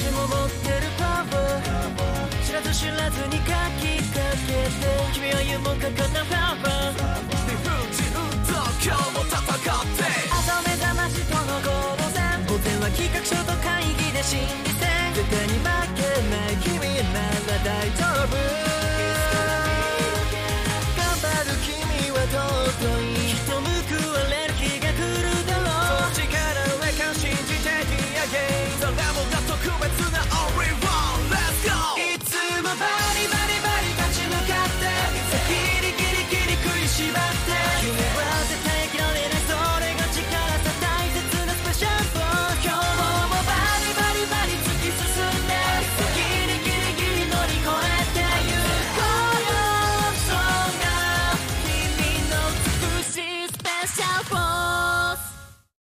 私も持ってるパワー知らず知らずに書きかけて君は夢かかなパワー今日も戦って目覚ましのは企画書と会議で心理戦絶対に負けない君まだ大丈夫。頑張る君は尊い人報われる日が来るだろうそっちから上か信じて again myself